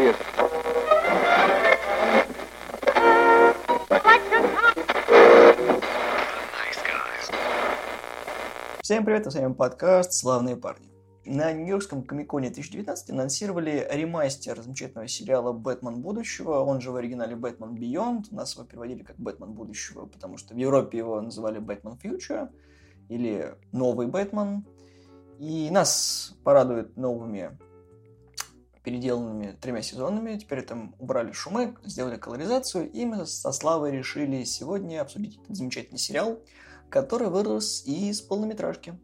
Поехали. Всем привет, с вами подкаст «Славные парни». На Нью-Йоркском комиконе 2019 анонсировали ремастер замечательного сериала «Бэтмен будущего», он же в оригинале «Бэтмен Beyond». У нас его переводили как «Бэтмен будущего», потому что в Европе его называли «Бэтмен Future» или «Новый Бэтмен». И нас порадует новыми переделанными тремя сезонами. Теперь там убрали шумы, сделали колоризацию, и мы со Славой решили сегодня обсудить этот замечательный сериал, который вырос из полнометражки.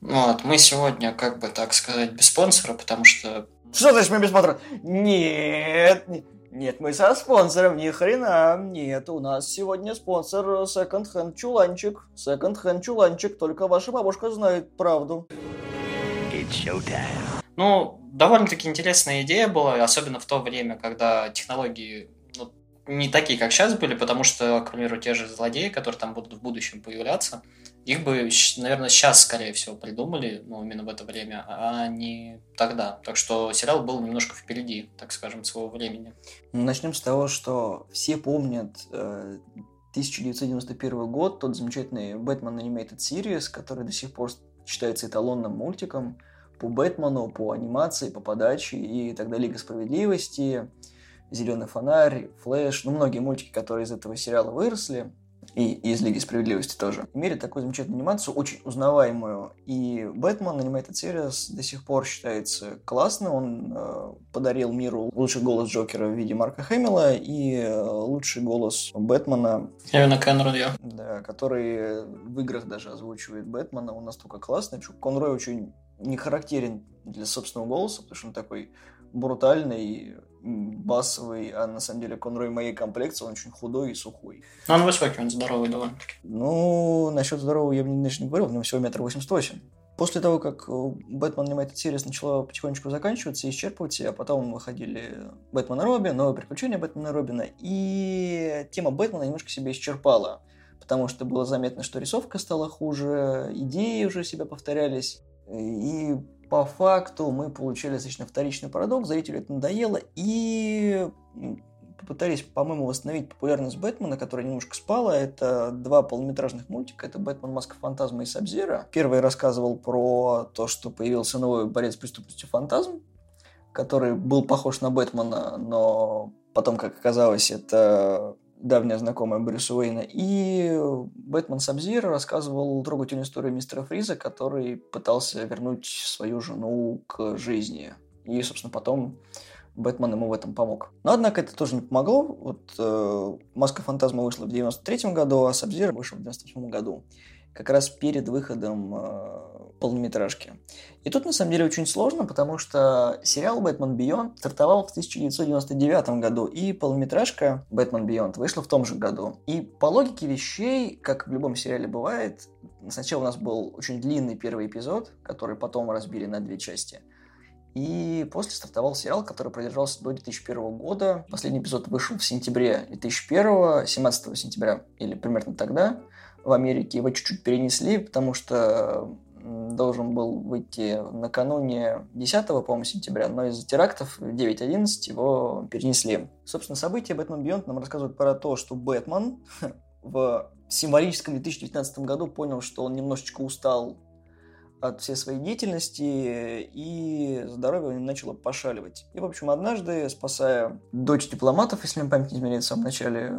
Вот, мы сегодня, как бы так сказать, без спонсора, потому что... Что значит мы без спонсора? Нет, нет, мы со спонсором, ни хрена. Нет, у нас сегодня спонсор Second Hand Чуланчик. Second Hand Чуланчик, только ваша бабушка знает правду. Ну, довольно-таки интересная идея была, особенно в то время, когда технологии ну, не такие, как сейчас были, потому что, к примеру, те же злодеи, которые там будут в будущем появляться, их бы, наверное, сейчас, скорее всего, придумали, ну, именно в это время, а не тогда. Так что сериал был немножко впереди, так скажем, своего времени. Начнем с того, что все помнят э, 1991 год, тот замечательный Batman Animated Series, который до сих пор считается эталонным мультиком по Бэтмену, по анимации, по подаче и тогда Лига Справедливости, Зеленый фонарь, Флэш, ну, многие мультики, которые из этого сериала выросли, и из Лиги Справедливости тоже, имели такую замечательную анимацию, очень узнаваемую. И Бэтмен Animated Series до сих пор считается классным. Он э, подарил миру лучший голос Джокера в виде Марка Хэмилла и э, лучший голос Бэтмена. Именно Конрой, Да, который в играх даже озвучивает Бэтмена. Он настолько классный, Конрой очень не характерен для собственного голоса, потому что он такой брутальный, басовый, а на самом деле Конрой моей комплекции, он очень худой и сухой. Но он высокий, он здоровый довольно-таки. Ну, насчет здорового я бы не говорил, у него всего метр восемьдесят восемь. После того, как Бэтмен Animated Series начала потихонечку заканчиваться и исчерпываться, а потом выходили Бэтмен и Робин, новые приключения Бэтмена и Робина, и тема Бэтмена немножко себя исчерпала, потому что было заметно, что рисовка стала хуже, идеи уже себя повторялись, и по факту мы получили достаточно вторичный парадокс, зрителю это надоело, и попытались, по-моему, восстановить популярность Бэтмена, которая немножко спала. Это два полнометражных мультика. Это «Бэтмен. Маска фантазма» и «Сабзира». Первый рассказывал про то, что появился новый борец с преступностью фантазм, который был похож на Бэтмена, но потом, как оказалось, это давняя знакомая Брюса Уэйна. И Бэтмен Сабзир рассказывал трогательную историю мистера Фриза, который пытался вернуть свою жену к жизни. И, собственно, потом Бэтмен ему в этом помог. Но, однако, это тоже не помогло. Вот э, «Маска фантазма» вышла в 93 году, а «Сабзир» вышел в 98 году. Как раз перед выходом э, полнометражки. И тут, на самом деле, очень сложно, потому что сериал «Бэтмен Beyond стартовал в 1999 году, и полнометражка «Бэтмен Beyond вышла в том же году. И по логике вещей, как в любом сериале бывает, сначала у нас был очень длинный первый эпизод, который потом разбили на две части. И после стартовал сериал, который продержался до 2001 года. Последний эпизод вышел в сентябре 2001, 17 сентября, или примерно тогда в Америке. Его чуть-чуть перенесли, потому что должен был выйти накануне 10, по-моему, сентября, но из-за терактов 9-11 его перенесли. Собственно, события Бэтмен Бионд нам рассказывают про то, что Бэтмен в символическом 2019 году понял, что он немножечко устал от всей своей деятельности, и здоровье у него начало пошаливать. И, в общем, однажды, спасая дочь дипломатов, если мне память не изменяет в самом начале,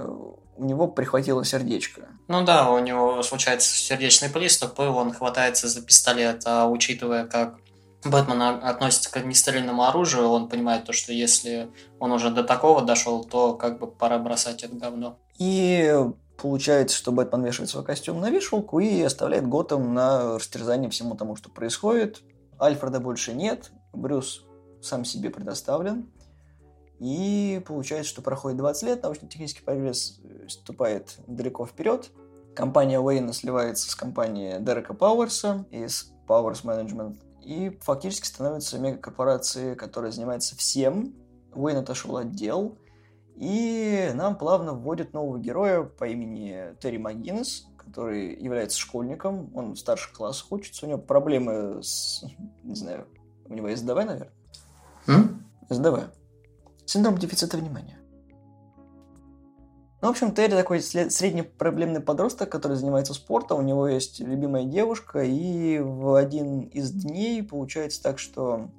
у него прихватило сердечко. Ну да, у него случается сердечный приступ, и он хватается за пистолет, а учитывая, как Бэтмен относится к огнестрельному оружию, он понимает то, что если он уже до такого дошел, то как бы пора бросать это говно. И Получается, что Бэтмен вешает свой костюм на вешалку и оставляет Готэм на растерзание всему тому, что происходит. Альфреда больше нет, Брюс сам себе предоставлен. И получается, что проходит 20 лет, научно-технический прогресс ступает далеко вперед. Компания Уэйна сливается с компанией Дерека Пауэрса из Powers Management и фактически становится мегакорпорацией, которая занимается всем. Уэйн отошел от дел, и нам плавно вводят нового героя по имени Терри Магинес, который является школьником, он в старших классах учится, у него проблемы с, не знаю, у него СДВ, наверное? М? СДВ. Синдром дефицита внимания. Ну, в общем, Терри такой среднепроблемный подросток, который занимается спортом, у него есть любимая девушка, и в один из дней получается так, что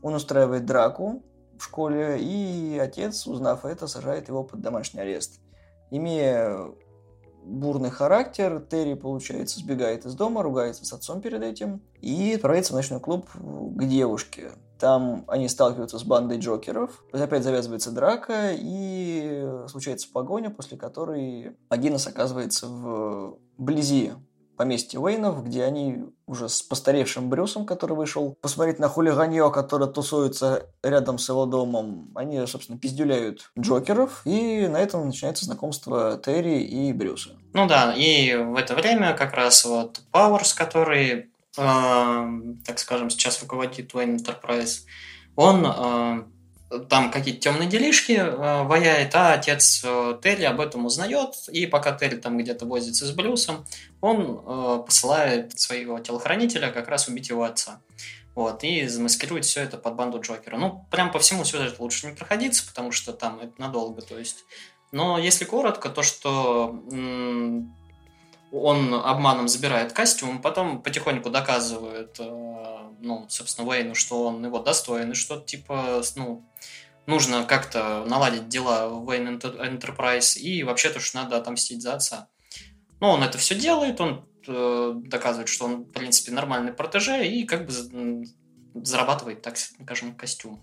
он устраивает драку в школе, и отец, узнав это, сажает его под домашний арест. Имея бурный характер, Терри, получается, сбегает из дома, ругается с отцом перед этим и отправляется в ночной клуб к девушке. Там они сталкиваются с бандой Джокеров. Опять завязывается драка, и случается погоня, после которой Агинес оказывается в близи поместье Уэйнов, где они уже с постаревшим Брюсом, который вышел посмотреть на хулиганье, которое тусуется рядом с его домом, они, собственно, пиздюляют Джокеров, и на этом начинается знакомство Терри и Брюса. Ну да, и в это время как раз вот Пауэрс, который так скажем, сейчас руководит Wayne Enterprise, он там какие-то темные делишки э, ваяет, а отец э, Терри об этом узнает, и пока Терри там где-то возится с Брюсом, он э, посылает своего телохранителя как раз убить его отца. Вот, и замаскирует все это под банду Джокера. Ну, прям по всему сюжету лучше не проходиться, потому что там это надолго, то есть. Но если коротко, то что он обманом забирает костюм, потом потихоньку доказывает, э, ну, собственно, Уэйну, что он его достоин, и что, типа, ну, нужно как-то наладить дела в Wayne Enterprise, и вообще-то что надо отомстить за отца. Ну, он это все делает, он э, доказывает, что он, в принципе, нормальный протеже, и как бы зарабатывает, так скажем, костюм.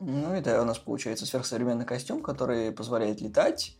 Ну да, у нас получается сверхсовременный костюм, который позволяет летать,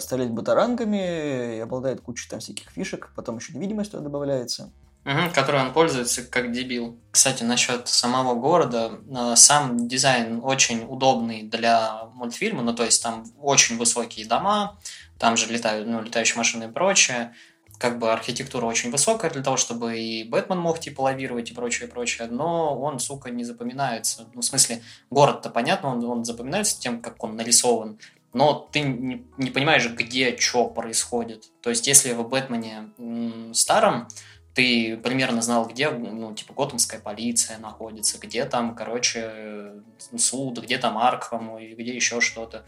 стрелять батарангами и обладает кучей там всяких фишек, потом еще невидимость туда добавляется. Угу, которой он пользуется как дебил. Кстати, насчет самого города, э, сам дизайн очень удобный для мультфильма, ну то есть там очень высокие дома, там же летают, ну, летающие машины и прочее. Как бы архитектура очень высокая для того, чтобы и Бэтмен мог типа лавировать и прочее, прочее, но он, сука, не запоминается. Ну, в смысле, город-то понятно, он, он запоминается тем, как он нарисован, но ты не, не понимаешь, где что происходит. То есть, если в Бэтмене старом ты примерно знал, где, ну, типа, Готэмская полиция находится, где там, короче, суд, где там Аркхам и где еще что-то.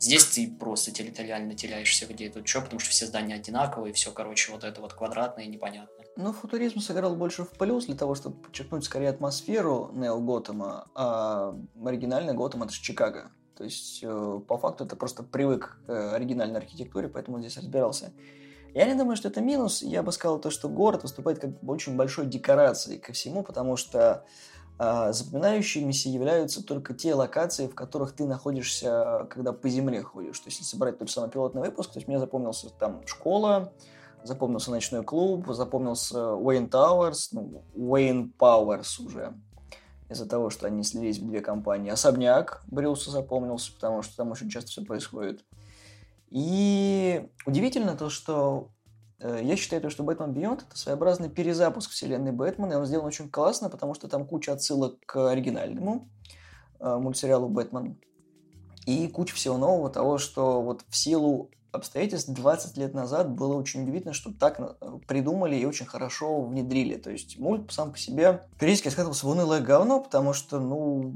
Здесь ты просто территориально теряешься, где тут что, потому что все здания одинаковые, все, короче, вот это вот квадратное и непонятное. Ну, футуризм сыграл больше в плюс для того, чтобы подчеркнуть скорее атмосферу Нео Готэма, а оригинальный Готэм это же Чикаго. То есть, э, по факту, это просто привык к оригинальной архитектуре, поэтому здесь разбирался. Я не думаю, что это минус. Я бы сказал то, что город выступает как очень большой декорацией ко всему, потому что э, запоминающимися являются только те локации, в которых ты находишься, когда по земле ходишь. То есть, если собрать тот же самый пилотный выпуск, то есть мне запомнился там школа, запомнился ночной клуб, запомнился Wayne Towers, ну, Wayne Powers уже из-за того, что они слились в две компании. Особняк Брюса запомнился, потому что там очень часто все происходит. И удивительно то, что э, я считаю, то, что Batman Beyond это своеобразный перезапуск вселенной Бэтмена, и он сделан очень классно, потому что там куча отсылок к оригинальному э, мультсериалу Бэтмен и куча всего нового, того, что вот в силу обстоятельств 20 лет назад было очень удивительно, что так э, придумали и очень хорошо внедрили. То есть мульт сам по себе периодически скатывался в унылое говно, потому что, ну,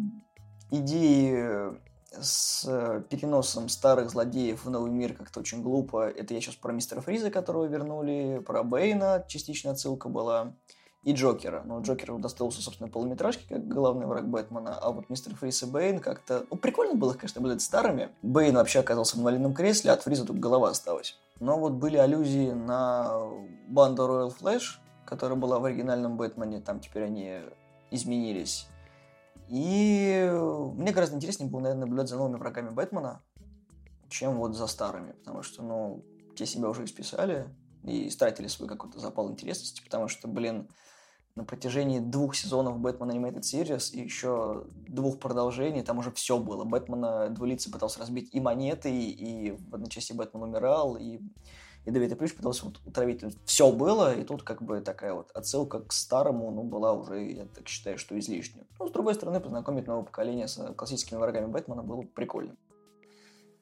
идеи с э, переносом старых злодеев в новый мир как-то очень глупо. Это я сейчас про мистера Фриза, которого вернули, про Бейна частично отсылка была и Джокера. Но Джокеру достался, собственно, полуметражки, как главный враг Бэтмена, а вот Мистер Фриз и Бэйн как-то... Ну, прикольно было, конечно, наблюдать старыми. Бэйн вообще оказался в инвалидном кресле, а от Фриза тут голова осталась. Но вот были аллюзии на банду Royal Flash, которая была в оригинальном Бэтмене, там теперь они изменились. И мне гораздо интереснее было, наверное, наблюдать за новыми врагами Бэтмена, чем вот за старыми, потому что, ну, те себя уже исписали и истратили свой какой-то запал интересности, потому что, блин, на протяжении двух сезонов Бэтмен Animated Series и еще двух продолжений, там уже все было. Бэтмена двулица пытался разбить и монеты, и в одной части Бэтмен умирал, и, и Дэвид и Плющ пытался вот утравить. Все было, и тут как бы такая вот отсылка к старому, ну, была уже, я так считаю, что излишняя. Ну, с другой стороны, познакомить новое поколение с классическими врагами Бэтмена было прикольно.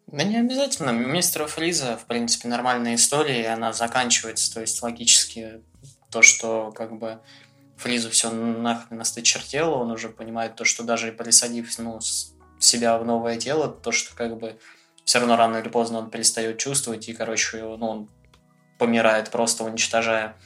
Да не обязательно. У мистера Фриза, в принципе, нормальная история, и она заканчивается, то есть логически то, что как бы Фризу все нахрен осточертело, он уже понимает то, что даже присадив ну, себя в новое тело, то, что как бы все равно рано или поздно он перестает чувствовать, и, короче, ну, он помирает, просто уничтожая.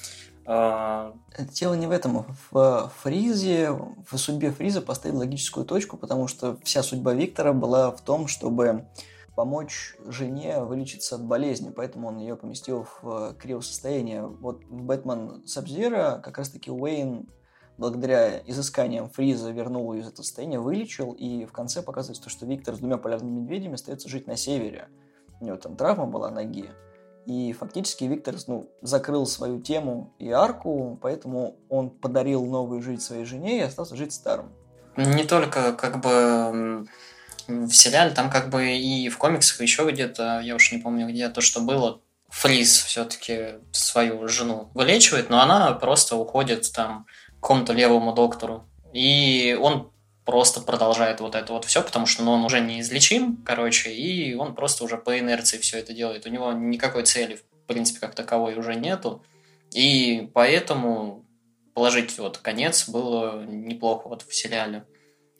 А, Дело не в этом. В Фризе, в судьбе Фриза поставили логическую точку, потому что вся судьба Виктора была в том, чтобы помочь жене вылечиться от болезни, поэтому он ее поместил в криосостояние. Вот «Бэтмен Сабзира» как раз-таки Уэйн благодаря изысканиям Фриза вернул ее из этого состояния, вылечил, и в конце показывается то, что Виктор с двумя полярными медведями остается жить на севере. У него там травма была ноги, и фактически Виктор ну, закрыл свою тему и арку, поэтому он подарил новую жизнь своей жене и остался жить старым. Не только как бы в сериале, там как бы и в комиксах еще где-то, я уж не помню где, то, что было, Фриз все-таки свою жену вылечивает, но она просто уходит там к какому-то левому доктору. И он просто продолжает вот это вот все, потому что ну, он уже неизлечим, короче, и он просто уже по инерции все это делает. У него никакой цели, в принципе, как таковой уже нету. И поэтому положить вот конец было неплохо вот в сериале.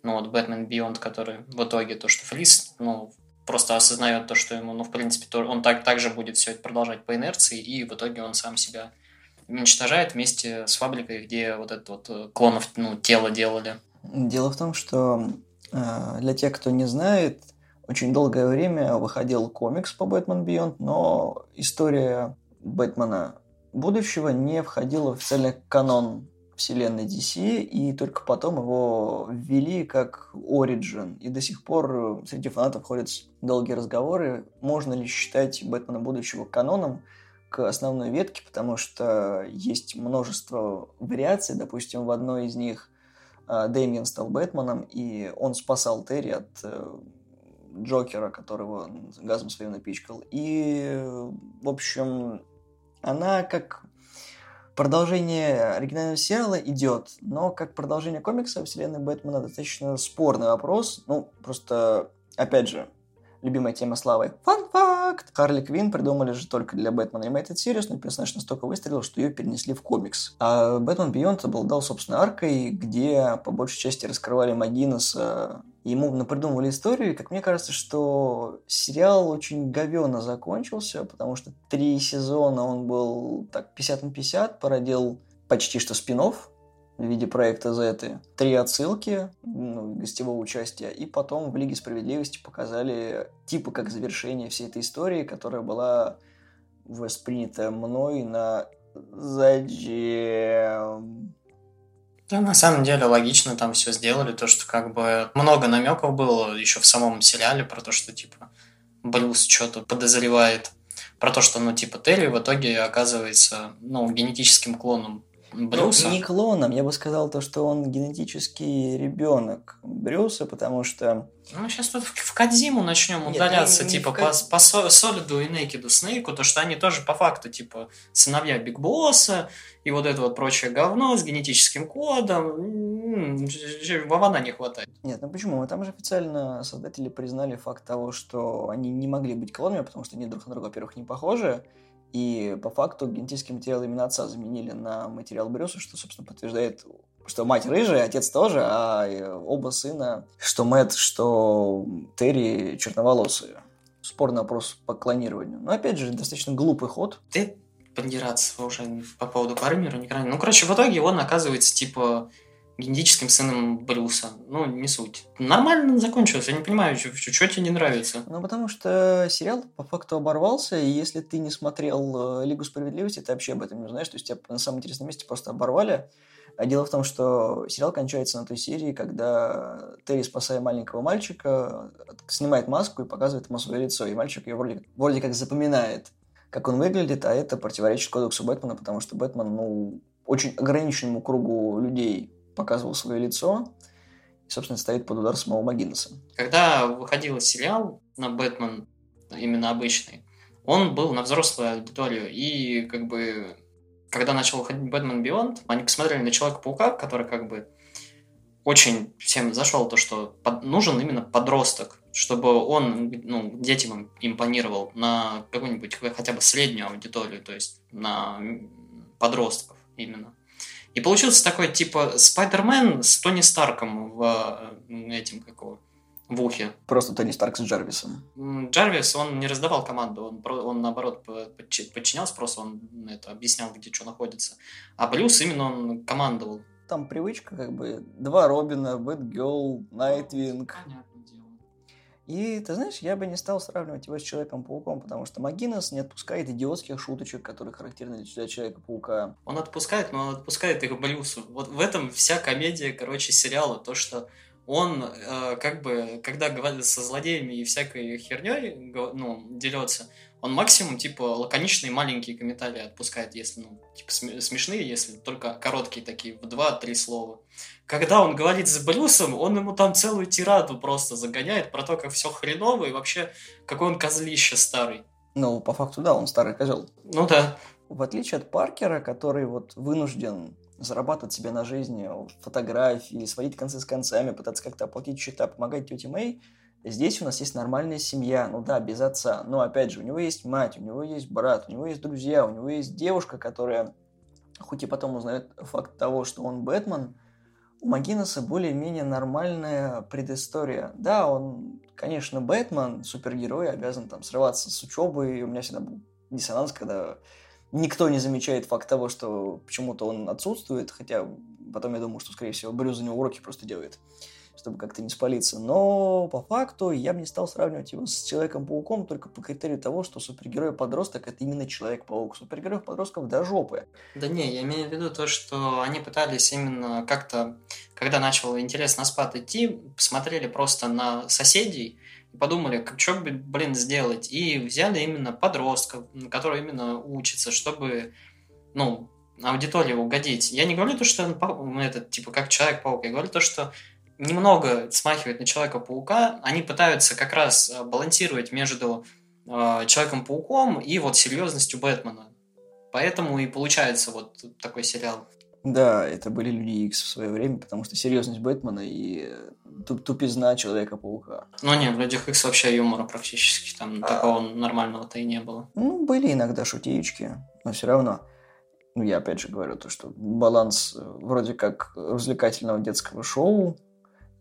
Ну вот Бэтмен Beyond, который в итоге то, что Флис, ну, просто осознает то, что ему, ну, в принципе, то, он так, также будет все это продолжать по инерции, и в итоге он сам себя уничтожает вместе с фабрикой, где вот это вот э, клонов, ну, тело делали. Дело в том, что э, для тех, кто не знает, очень долгое время выходил комикс по Бэтмен Beyond, но история Бэтмена будущего не входила в официальный канон вселенной DC, и только потом его ввели как Origin. И до сих пор среди фанатов ходят долгие разговоры, можно ли считать Бэтмена будущего каноном к основной ветке, потому что есть множество вариаций. Допустим, в одной из них а, Дэмиен стал Бэтменом, и он спасал Терри от э, Джокера, которого газом своим напичкал. И, в общем, она как продолжение оригинального сериала идет, но как продолжение комикса вселенной Бэтмена достаточно спорный вопрос. Ну, просто, опять же, любимая тема Славы. Фан-факт! Харли Квин придумали же только для Бэтмена Animated Series, но персонаж настолько выстрелил, что ее перенесли в комикс. А Бэтмен Бионд обладал собственной аркой, где по большей части раскрывали Магинеса. Ему напридумывали историю, и как мне кажется, что сериал очень говенно закончился, потому что три сезона он был так 50 на 50, породил почти что спин в виде проекта Z, три отсылки ну, гостевого участия, и потом в Лиге Справедливости показали типа как завершение всей этой истории, которая была воспринята мной на зачем? Да, на самом деле логично там все сделали, то, что как бы много намеков было еще в самом сериале про то, что типа Брюс что-то подозревает. Про то, что, ну, типа, Терри в итоге оказывается, ну, генетическим клоном Брюса? Ну, не клоном, я бы сказал то, что он генетический ребенок Брюса, потому что... Ну, сейчас тут в Кадзиму начнем Нет, удаляться, не, не типа, по, Кад... по Солиду и Некиду Снейку, то, что они тоже по факту, типа, сыновья Биг Босса и вот это вот прочее говно с генетическим кодом. Вована не хватает. Нет, ну почему? Там же официально создатели признали факт того, что они не могли быть клонами, потому что они друг на друга, во-первых, не похожи, и по факту генетический материал именно отца заменили на материал Брюса, что, собственно, подтверждает, что мать рыжая, отец тоже, а оба сына, что Мэтт, что Терри черноволосые. Спорный вопрос по клонированию. Но, опять же, достаточно глупый ход. Ты подираться уже по поводу Пармера не Ну, короче, в итоге он оказывается, типа, генетическим сыном Брюса. Ну, не суть. Нормально закончилось. Я не понимаю, что, что тебе не нравится. Ну, потому что сериал по факту оборвался, и если ты не смотрел э, Лигу Справедливости, ты вообще об этом не знаешь. То есть тебя на самом интересном месте просто оборвали. А дело в том, что сериал кончается на той серии, когда Терри, спасая маленького мальчика, снимает маску и показывает ему свое лицо. И мальчик ее вроде, вроде как запоминает, как он выглядит, а это противоречит кодексу Бэтмена, потому что Бэтмен, ну, очень ограниченному кругу людей показывал свое лицо и, собственно, стоит под удар самого Магинеса. Когда выходил сериал на Бэтмен, именно обычный, он был на взрослую аудиторию, и как бы когда начал выходить Бэтмен Бионд, они посмотрели на Человека-паука, который как бы очень всем зашел то, что под, нужен именно подросток, чтобы он ну, детям импонировал на какую-нибудь хотя бы среднюю аудиторию, то есть на подростков именно. И получился такой, типа, Спайдермен с Тони Старком в этим, какого, в ухе. Просто Тони Старк с Джарвисом. Джарвис, он не раздавал команду, он, он наоборот подчинялся, просто он это объяснял, где что находится. А Брюс именно он командовал. Там привычка, как бы, два Робина, Бэтгелл, Найтвинг. Понятно. И, ты знаешь, я бы не стал сравнивать его с Человеком-пауком, потому что Магинес не отпускает идиотских шуточек, которые характерны для Человека-паука. Он отпускает, но он отпускает их Брюсу. Вот в этом вся комедия, короче, сериала. То, что он э, как бы, когда говорит со злодеями и всякой херней, ну, дерется, он максимум, типа, лаконичные маленькие комментарии отпускает, если, ну, типа, смешные, если только короткие такие, в два-три слова. Когда он говорит с Брюсом, он ему там целую тираду просто загоняет про то, как все хреново и вообще какой он козлище старый. Ну, по факту, да, он старый козел. Ну да. В отличие от Паркера, который вот вынужден зарабатывать себе на жизни фотографии, сводить концы с концами, пытаться как-то оплатить счета, помогать тете Мэй, здесь у нас есть нормальная семья, ну да, без отца, но опять же, у него есть мать, у него есть брат, у него есть друзья, у него есть девушка, которая, хоть и потом узнает факт того, что он Бэтмен, у Магинеса более-менее нормальная предыстория. Да, он, конечно, Бэтмен, супергерой, обязан там срываться с учебы, и у меня всегда был диссонанс, когда никто не замечает факт того, что почему-то он отсутствует, хотя потом я думаю, что, скорее всего, Брюс за него уроки просто делает, чтобы как-то не спалиться. Но по факту я бы не стал сравнивать его с Человеком-пауком только по критерию того, что супергерой-подросток это именно Человек-паук. Супергероев-подростков до жопы. Да не, я имею в виду то, что они пытались именно как-то, когда начал интерес на спад идти, посмотрели просто на соседей, подумали, как что, блин, сделать, и взяли именно подростков, которые именно учатся, чтобы, ну, аудитории угодить. Я не говорю то, что он этот, типа, как Человек-паук, я говорю то, что немного смахивает на Человека-паука, они пытаются как раз э, балансировать между э, Человеком-пауком и вот серьезностью Бэтмена. Поэтому и получается вот такой сериал. Да, это были Люди Икс в свое время, потому что серьезность Бэтмена и туп тупизна Человека-паука. Ну не, в Людях Икс вообще юмора практически, там а... такого нормального-то и не было. Ну, были иногда шутеечки, но все равно. Ну, я опять же говорю то, что баланс э, вроде как развлекательного детского шоу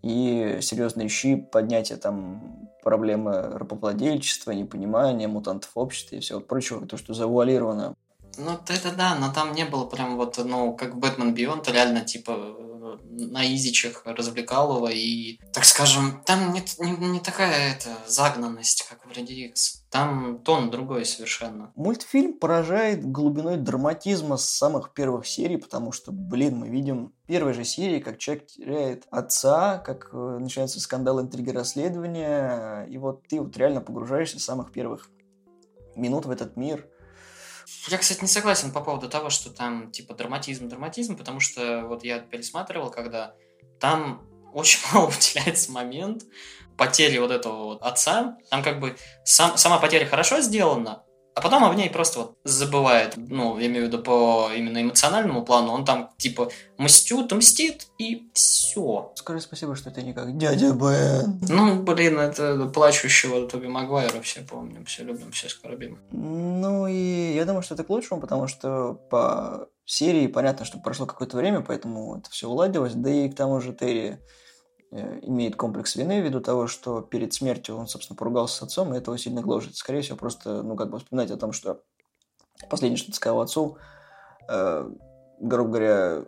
и серьезные щи, поднятие там проблемы рабовладельчества, непонимания, мутантов в обществе и всего прочего, то, что завуалировано ну, это да, но там не было прям вот, ну, как Бэтмен Бионд, реально, типа, на изичах развлекал его, и, так скажем, там не, не, не такая это загнанность, как в Люди Икс. Там тон другой совершенно. Мультфильм поражает глубиной драматизма с самых первых серий, потому что, блин, мы видим в первой же серии, как человек теряет отца, как э, начинается скандал, интриги, расследования, и вот ты вот реально погружаешься с самых первых минут в этот мир – я, кстати, не согласен по поводу того, что там типа драматизм, драматизм, потому что вот я пересматривал, когда там очень мало уделяется момент потери вот этого вот отца. Там как бы сам, сама потеря хорошо сделана, а потом о ней просто вот забывает, ну, я имею в виду по именно эмоциональному плану, он там типа мстит, мстит и все. Скажи спасибо, что это не как дядя Бен. Ну, блин, это плачущего Тоби Магуайра все помним, все любим, все скорбим. Ну и я думаю, что это к лучшему, потому что по серии понятно, что прошло какое-то время, поэтому это все уладилось, да и к тому же Терри имеет комплекс вины ввиду того, что перед смертью он, собственно, поругался с отцом, и этого сильно гложет. Скорее всего, просто, ну, как бы вспоминать о том, что последнее, что сказал отцу, э, грубо говоря,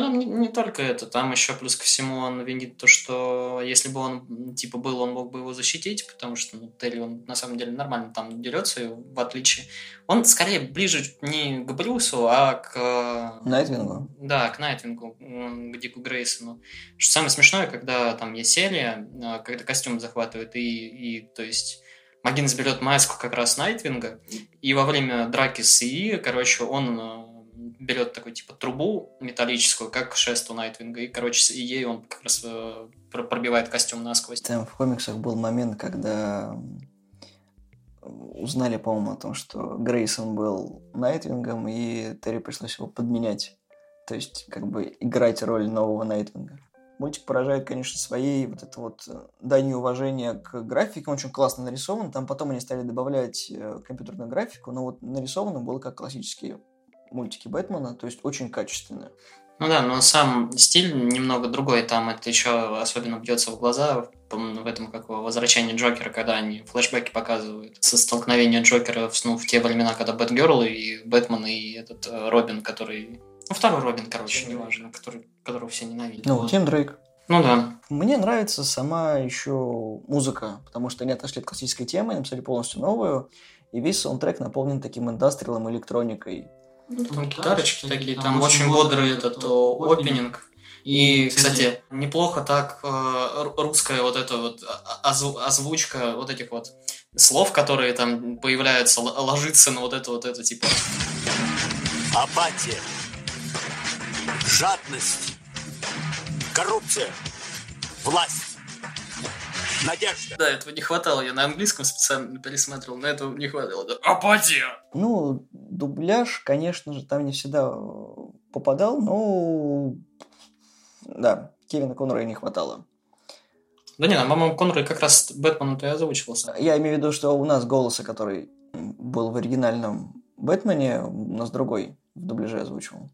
ну, не, не только это, там еще плюс ко всему он винит то, что если бы он, типа, был, он мог бы его защитить, потому что ну, Терри, он на самом деле нормально там дерется, в отличие... Он скорее ближе не к Брюсу, а к... Найтвингу? Да, к Найтвингу, к Дику Грейсону. Что самое смешное, когда там есть серия, а, когда костюм захватывает, и, и то есть... Макгиннис берет маску как раз Найтвинга, и во время драки с ИИ, короче, он а, берет такую типа трубу металлическую, как шест у Найтвинга, и, короче, ей он как раз э, пробивает костюм насквозь. Там в комиксах был момент, когда узнали, по-моему, о том, что Грейсон был Найтвингом, и Терри пришлось его подменять. То есть, как бы, играть роль нового Найтвинга. Мультик поражает, конечно, своей вот это вот э, данью уважения к графике. Он очень классно нарисован. Там потом они стали добавлять э, компьютерную графику, но вот нарисовано было как классический мультики Бэтмена, то есть очень качественные. Ну да, но сам стиль немного другой, там это еще особенно бьется в глаза в этом как возвращении Джокера, когда они флешбеки показывают со столкновения Джокера ну, в те времена, когда Бэтгерл и Бэтмен и этот э, Робин, который... Ну, второй Робин, короче, Тим неважно, который, которого все ненавидят. Ну, вот. Тим Дрейк. Ну да. Мне нравится сама еще музыка, потому что они отошли от классической темы, написали полностью новую, и весь саундтрек наполнен таким индастриалом, электроникой. Ну, там гитарочки такие, там, очень бодрый этот опенинг. И, кстати, неплохо так э, русская вот эта вот озвучка вот этих вот слов, которые там появляются, ложится на вот это вот это типа. Апатия, жадность, коррупция, власть, надежда. Да, этого не хватало. Я на английском специально пересматривал, но этого не хватало. Да. Апатия! Ну, дубляж, конечно же, там не всегда попадал, но да, Кевина Конрой не хватало. Да не, по-моему, Конрой как раз Бэтмену-то и озвучивался. Я имею в виду, что у нас голоса, который был в оригинальном Бэтмене, у нас другой в дубляже озвучивал.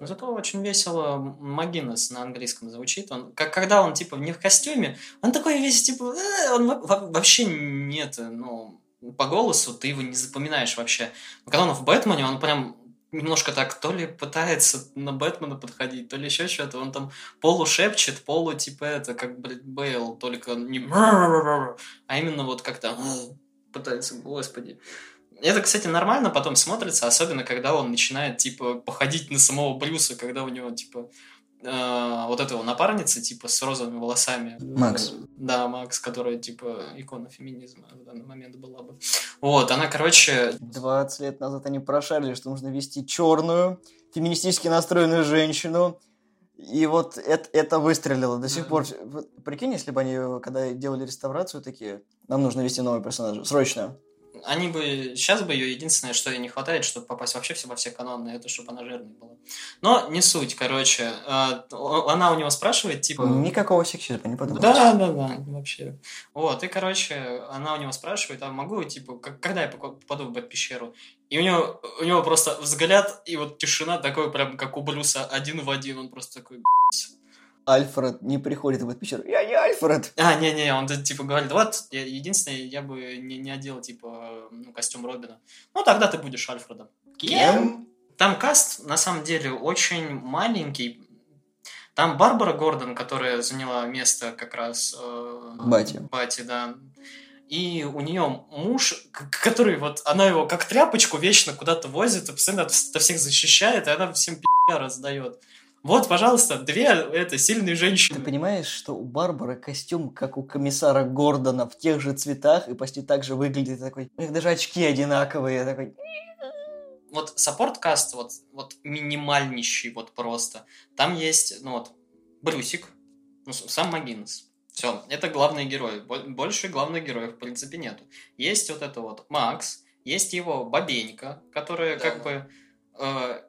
Зато очень весело Магинес на английском звучит. Он, как когда он типа не в костюме, он такой весь типа, э, он вообще нет, ну по голосу ты его не запоминаешь вообще. Но когда он в Бэтмене, он прям немножко так то ли пытается на Бэтмена подходить, то ли еще что-то. Он там полу шепчет, полу типа это, как Бейл, только не а именно вот как-то пытается, господи. Это, кстати, нормально потом смотрится, особенно когда он начинает, типа, походить на самого Брюса, когда у него, типа, э, вот этого напарницы, типа, с розовыми волосами. Макс. Да, Макс, которая, типа, икона феминизма в данный момент была бы. Вот, она, короче... 20 лет назад они прошарили, что нужно вести черную, феминистически настроенную женщину, и вот это, это выстрелило до сих пор. Прикинь, если бы они, когда делали реставрацию, такие, нам нужно вести нового персонажа, срочно они бы, сейчас бы ее единственное, что ей не хватает, чтобы попасть вообще все во все каноны, это чтобы она жирной была. Но не суть, короче. А, она у него спрашивает, типа... Никакого сексизма, не подумай. Да, да, да, вообще. Вот, и, короче, она у него спрашивает, а могу, типа, когда я попаду в Бэт-пещеру? И у него, у него просто взгляд и вот тишина такой, прям как у Брюса, один в один. Он просто такой, Альфред не приходит в эту пещеру. Я не Альфред. А, не-не, он типа говорит, вот, я, единственное, я бы не, не одел, типа, ну, костюм Робина. Ну, тогда ты будешь Альфредом. Кем? Там каст, на самом деле, очень маленький. Там Барбара Гордон, которая заняла место как раз... Э, Бати. Бати, да. И у нее муж, который вот, она его как тряпочку вечно куда-то возит, и постоянно от всех защищает, и она всем пи*** раздает. Вот, пожалуйста, две это сильные женщины. Ты понимаешь, что у Барбары костюм, как у комиссара Гордона, в тех же цветах и почти так же выглядит такой. У них даже очки одинаковые, такой. Вот саппорт-каст, вот, вот минимальнейший, вот просто. Там есть, ну вот, Брюсик, ну, сам Магинес. Все, это главные герои. Больше главных героев, в принципе, нету. Есть вот это вот Макс, есть его бабенька, которая да. как бы э,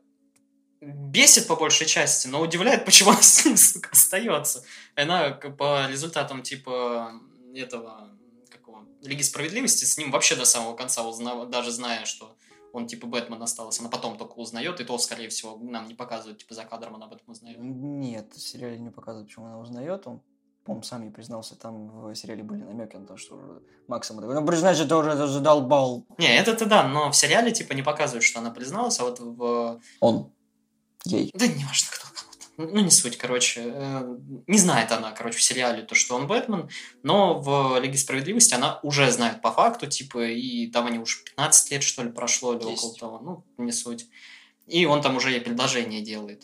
бесит по большей части, но удивляет, почему она с ним сука, остается. Она по результатам типа этого какого Лиги Справедливости с ним вообще до самого конца узнала, даже зная, что он типа Бэтмен остался, она потом только узнает, и то, скорее всего, нам не показывают, типа за кадром она об этом узнает. Нет, в сериале не показывают, почему она узнает, он по-моему, сам не признался, там в сериале были намеки на то, что Максима такой, ну, признай же, ты уже задолбал. Не, это-то да, но в сериале, типа, не показывают, что она призналась, а вот в... Он. Ей. Да не важно, кто кому-то. Ну, не суть, короче. Э, не знает она, короче, в сериале то, что он Бэтмен, но в Лиге Справедливости она уже знает по факту, типа, и там они уже 15 лет, что ли, прошло, или около того. Ну, не суть. И он там уже ей предложение делает.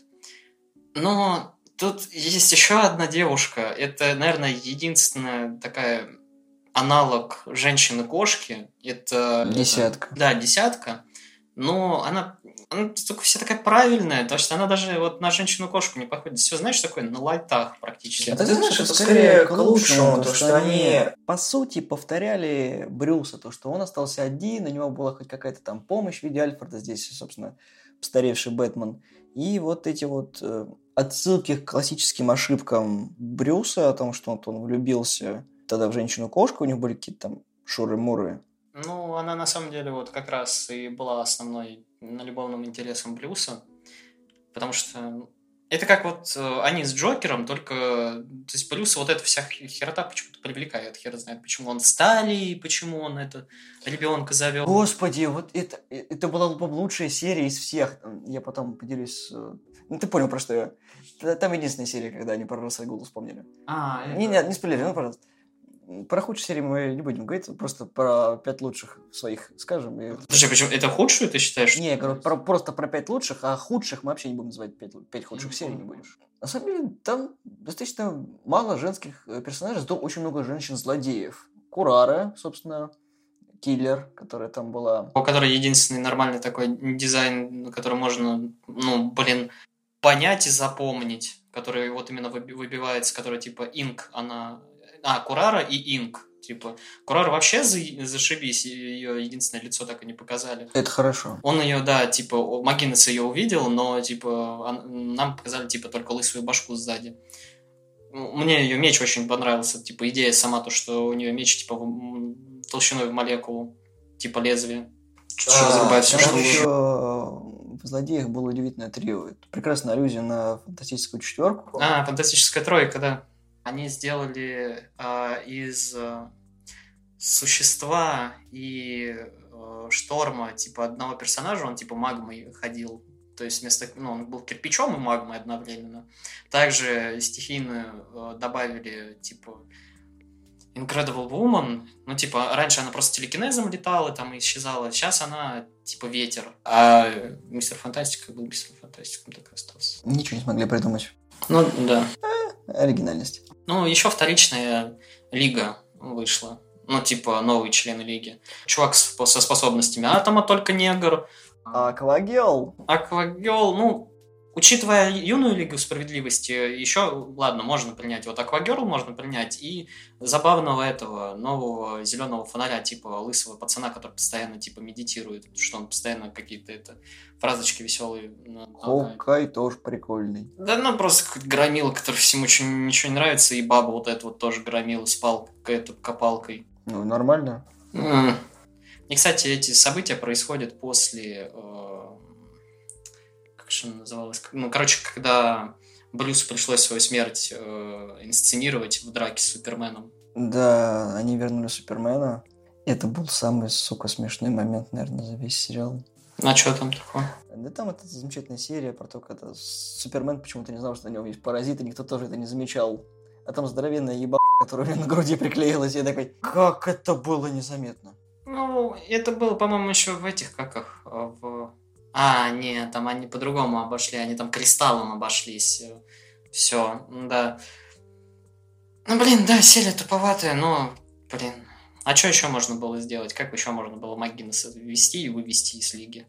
Но тут есть еще одна девушка. Это, наверное, единственная такая аналог женщины-кошки. Это... Десятка. Это, да, десятка. Но она она только вся такая правильная, то что она даже вот на женщину-кошку не походит. Все, знаешь, такое на лайтах практически. А ты знаешь, это скорее к лучшему, то, что они, по сути, повторяли Брюса, то, что он остался один, у него была хоть какая-то там помощь в виде Альфреда, здесь, собственно, постаревший Бэтмен. И вот эти вот э, отсылки к классическим ошибкам Брюса, о том, что вот он влюбился тогда в женщину-кошку, у них были какие-то там шуры-муры. Ну, она на самом деле вот как раз и была основной на любовным интересам Брюса, потому что Это как вот э, они с Джокером, только... То есть плюс вот эта вся херота почему-то привлекает. Хер знает, почему он Стали, почему он это ребенка завел. Господи, вот это, это была лучшая серия из всех. Я потом поделюсь... э, Ну, ты понял, про что я. Там единственная серия, когда они про Росагулу вспомнили. А, Не, не, не спойлери, ну, пожалуйста. Про худшие серии мы не будем говорить, просто про пять лучших своих скажем. и- Подожди, почему? Это худшую ты считаешь? Не, я говорю, про- просто про пять лучших, а худших мы вообще не будем называть пять, пять худших не серий, не будем. На самом деле, там достаточно мало женских э, персонажей, зато очень много женщин-злодеев. Курара, собственно, киллер, которая там была. У которой единственный нормальный такой дизайн, который можно, ну, блин, понять и запомнить, который вот именно выби- выбивается, который типа Инк, она... А, Курара и Инк. Типа, Курара вообще за... зашибись, ее единственное лицо так и не показали. Это хорошо. Он ее, да, типа, Магинес ее увидел, но, типа, он- нам показали, типа, только лысую башку сзади. Ну, Мне ее меч очень понравился, типа, идея сама, то, что у нее меч, типа, толщиной в молекулу, типа, лезвие. Что А, разрубает все, что еще в «Злодеях» было удивительное трио. Это прекрасная аллюзия на фантастическую четверку. А, фантастическая тройка, да. Они сделали а, из а, существа и а, шторма, типа, одного персонажа, он, типа, магмой ходил. То есть вместо, ну, он был кирпичом и магмой одновременно. Также стихийную э, добавили, типа, Incredible Woman. Ну, типа, раньше она просто телекинезом летала, там, и исчезала. Сейчас она, типа, ветер. А Мистер Фантастик как был Мистер Фантастиком, так и остался. Ничего не смогли придумать. Ну, да. Оригинальность. Ну, еще вторичная лига вышла. Ну, типа, новые члены лиги. Чувак с- со способностями атома, только негр. Аквагел. Аквагел, ну, учитывая юную лигу справедливости, еще, ладно, можно принять. Вот Аквагерл можно принять. И забавного этого нового зеленого фонаря, типа лысого пацана, который постоянно, типа, медитирует. Что он постоянно какие-то это фразочки веселые. Хоккай тоже прикольный. Да, ну просто громила, который всему очень ничего не нравится, и баба вот эта вот тоже громила с палкой, это, копалкой. Ну, нормально. М. И, кстати, эти события происходят после... э, она называлась? Ну, короче, когда Брюсу пришлось свою смерть э, инсценировать в драке с Суперменом. Да, они вернули Супермена. Это был самый, сука, смешной момент, наверное, за весь сериал. А что там такое? Да там это замечательная серия про то, когда Супермен почему-то не знал, что на нем есть паразиты, никто тоже это не замечал. А там здоровенная еба, которая у меня на груди приклеилась, и я такой, как это было незаметно. Ну, это было, по-моему, еще в этих, как их, э, в... А, нет, там они по-другому обошли, они там кристаллом обошлись. Все, да. Ну, блин, да, серия туповатая, но, блин. А что еще можно было сделать? Как еще можно было Магинеса ввести и вывести из лиги?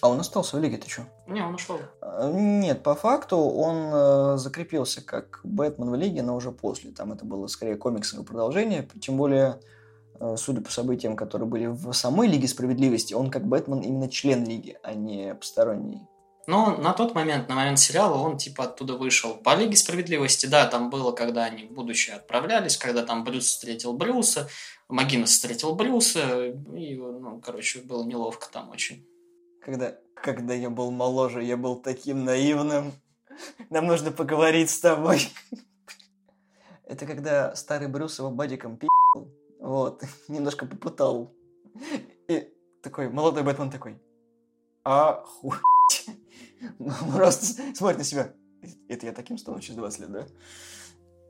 А он остался в лиге, ты чё? Не, он ушел. А, Нет, по факту он э, закрепился как Бэтмен в лиге, но уже после. Там это было скорее комиксовое продолжение. Тем более, э, судя по событиям, которые были в самой Лиге Справедливости, он как Бэтмен именно член Лиги, а не посторонний. Но на тот момент, на момент сериала, он типа оттуда вышел. По Лиге Справедливости, да, там было, когда они в будущее отправлялись, когда там Брюс встретил Брюса, Магинес встретил Брюса, и, ну, короче, было неловко там очень. Когда, когда я был моложе, я был таким наивным. Нам нужно поговорить с тобой. Это когда старый Брюс его бадиком пи***л. Вот, немножко попытал. И такой, молодой Бэтмен такой, а хуй. Просто смотрит на себя. Это я таким стану через 20 лет, да?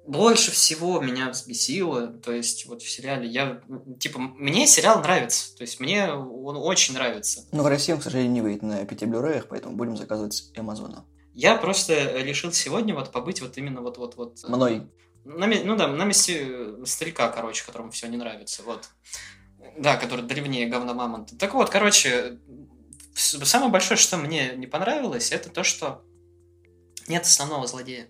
Больше всего меня взбесило, то есть вот в сериале я, типа, мне сериал нравится, то есть мне он очень нравится. Но в России он, к сожалению, не выйдет на пяти блюреях, поэтому будем заказывать с Амазона. Я просто решил сегодня вот побыть вот именно вот вот вот Мной. На, ну да, на месте старика, короче, которому все не нравится, вот. Да, который древнее говна мамонта. Так вот, короче, самое большое, что мне не понравилось, это то, что нет основного злодея.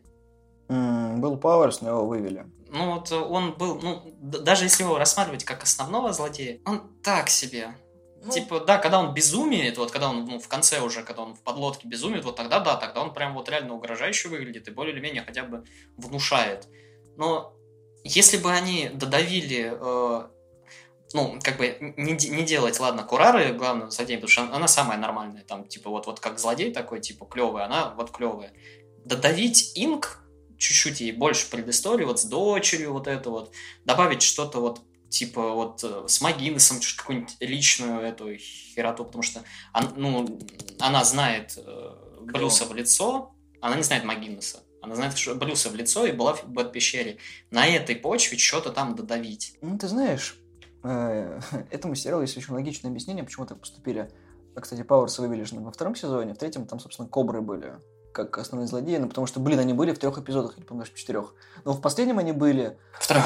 М, Был Пауэрс, но его вывели. Ну вот он был, ну, даже если его рассматривать как основного злодея, он так себе. Ну. Типа, да, когда он безумеет, вот когда он ну, в конце уже, когда он в подлодке безумеет, вот тогда да, тогда он прям вот реально угрожающе выглядит и более или менее хотя бы внушает. Но если бы они додавили, э, ну, как бы не, не делать, ладно, Курары главным злодеем, потому что она, самая нормальная, там, типа, вот, вот как злодей такой, типа, клевая, она вот клевая. додавить Инк, чуть-чуть ей больше предыстории, вот с дочерью вот это вот, добавить что-то вот типа вот э, с Магинесом какую-нибудь личную эту хероту, потому что он, ну, она знает э, Блюса в лицо, она не знает Магинеса. Она знает что Блюса в лицо и была в Бэт-пещере. На этой почве что-то там додавить. Ну, ты знаешь, э, этому сериалу есть очень логичное объяснение, почему так поступили. А, кстати, Пауэрсы вывели же во втором сезоне, в третьем там, собственно, Кобры были как основные злодеи, ну, потому что, блин, они были в трех эпизодах, или, по-моему, даже в четырех. Но в последнем они были... В трех.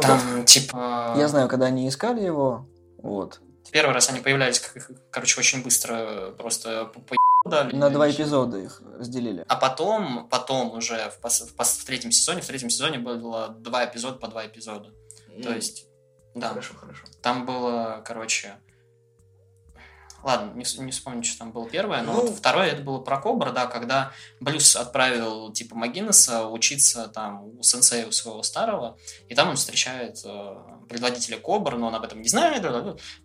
Там, типа... Я знаю, когда они искали его, вот. Первый раз они появлялись, короче, очень быстро просто по дали. На два эпизода их разделили. А потом, потом уже в, пос, в, пос, в третьем сезоне, в третьем сезоне было два эпизода по два эпизода. Mm. То есть, да. Хорошо, хорошо. Там было, короче, Ладно, не, не вспомню, что там было первое, но ну... вот второе это было про Кобра, да, когда Блюз отправил типа Магинеса учиться там у сенсея у своего старого, и там он встречает э, предводителя Кобра, но он об этом не знает,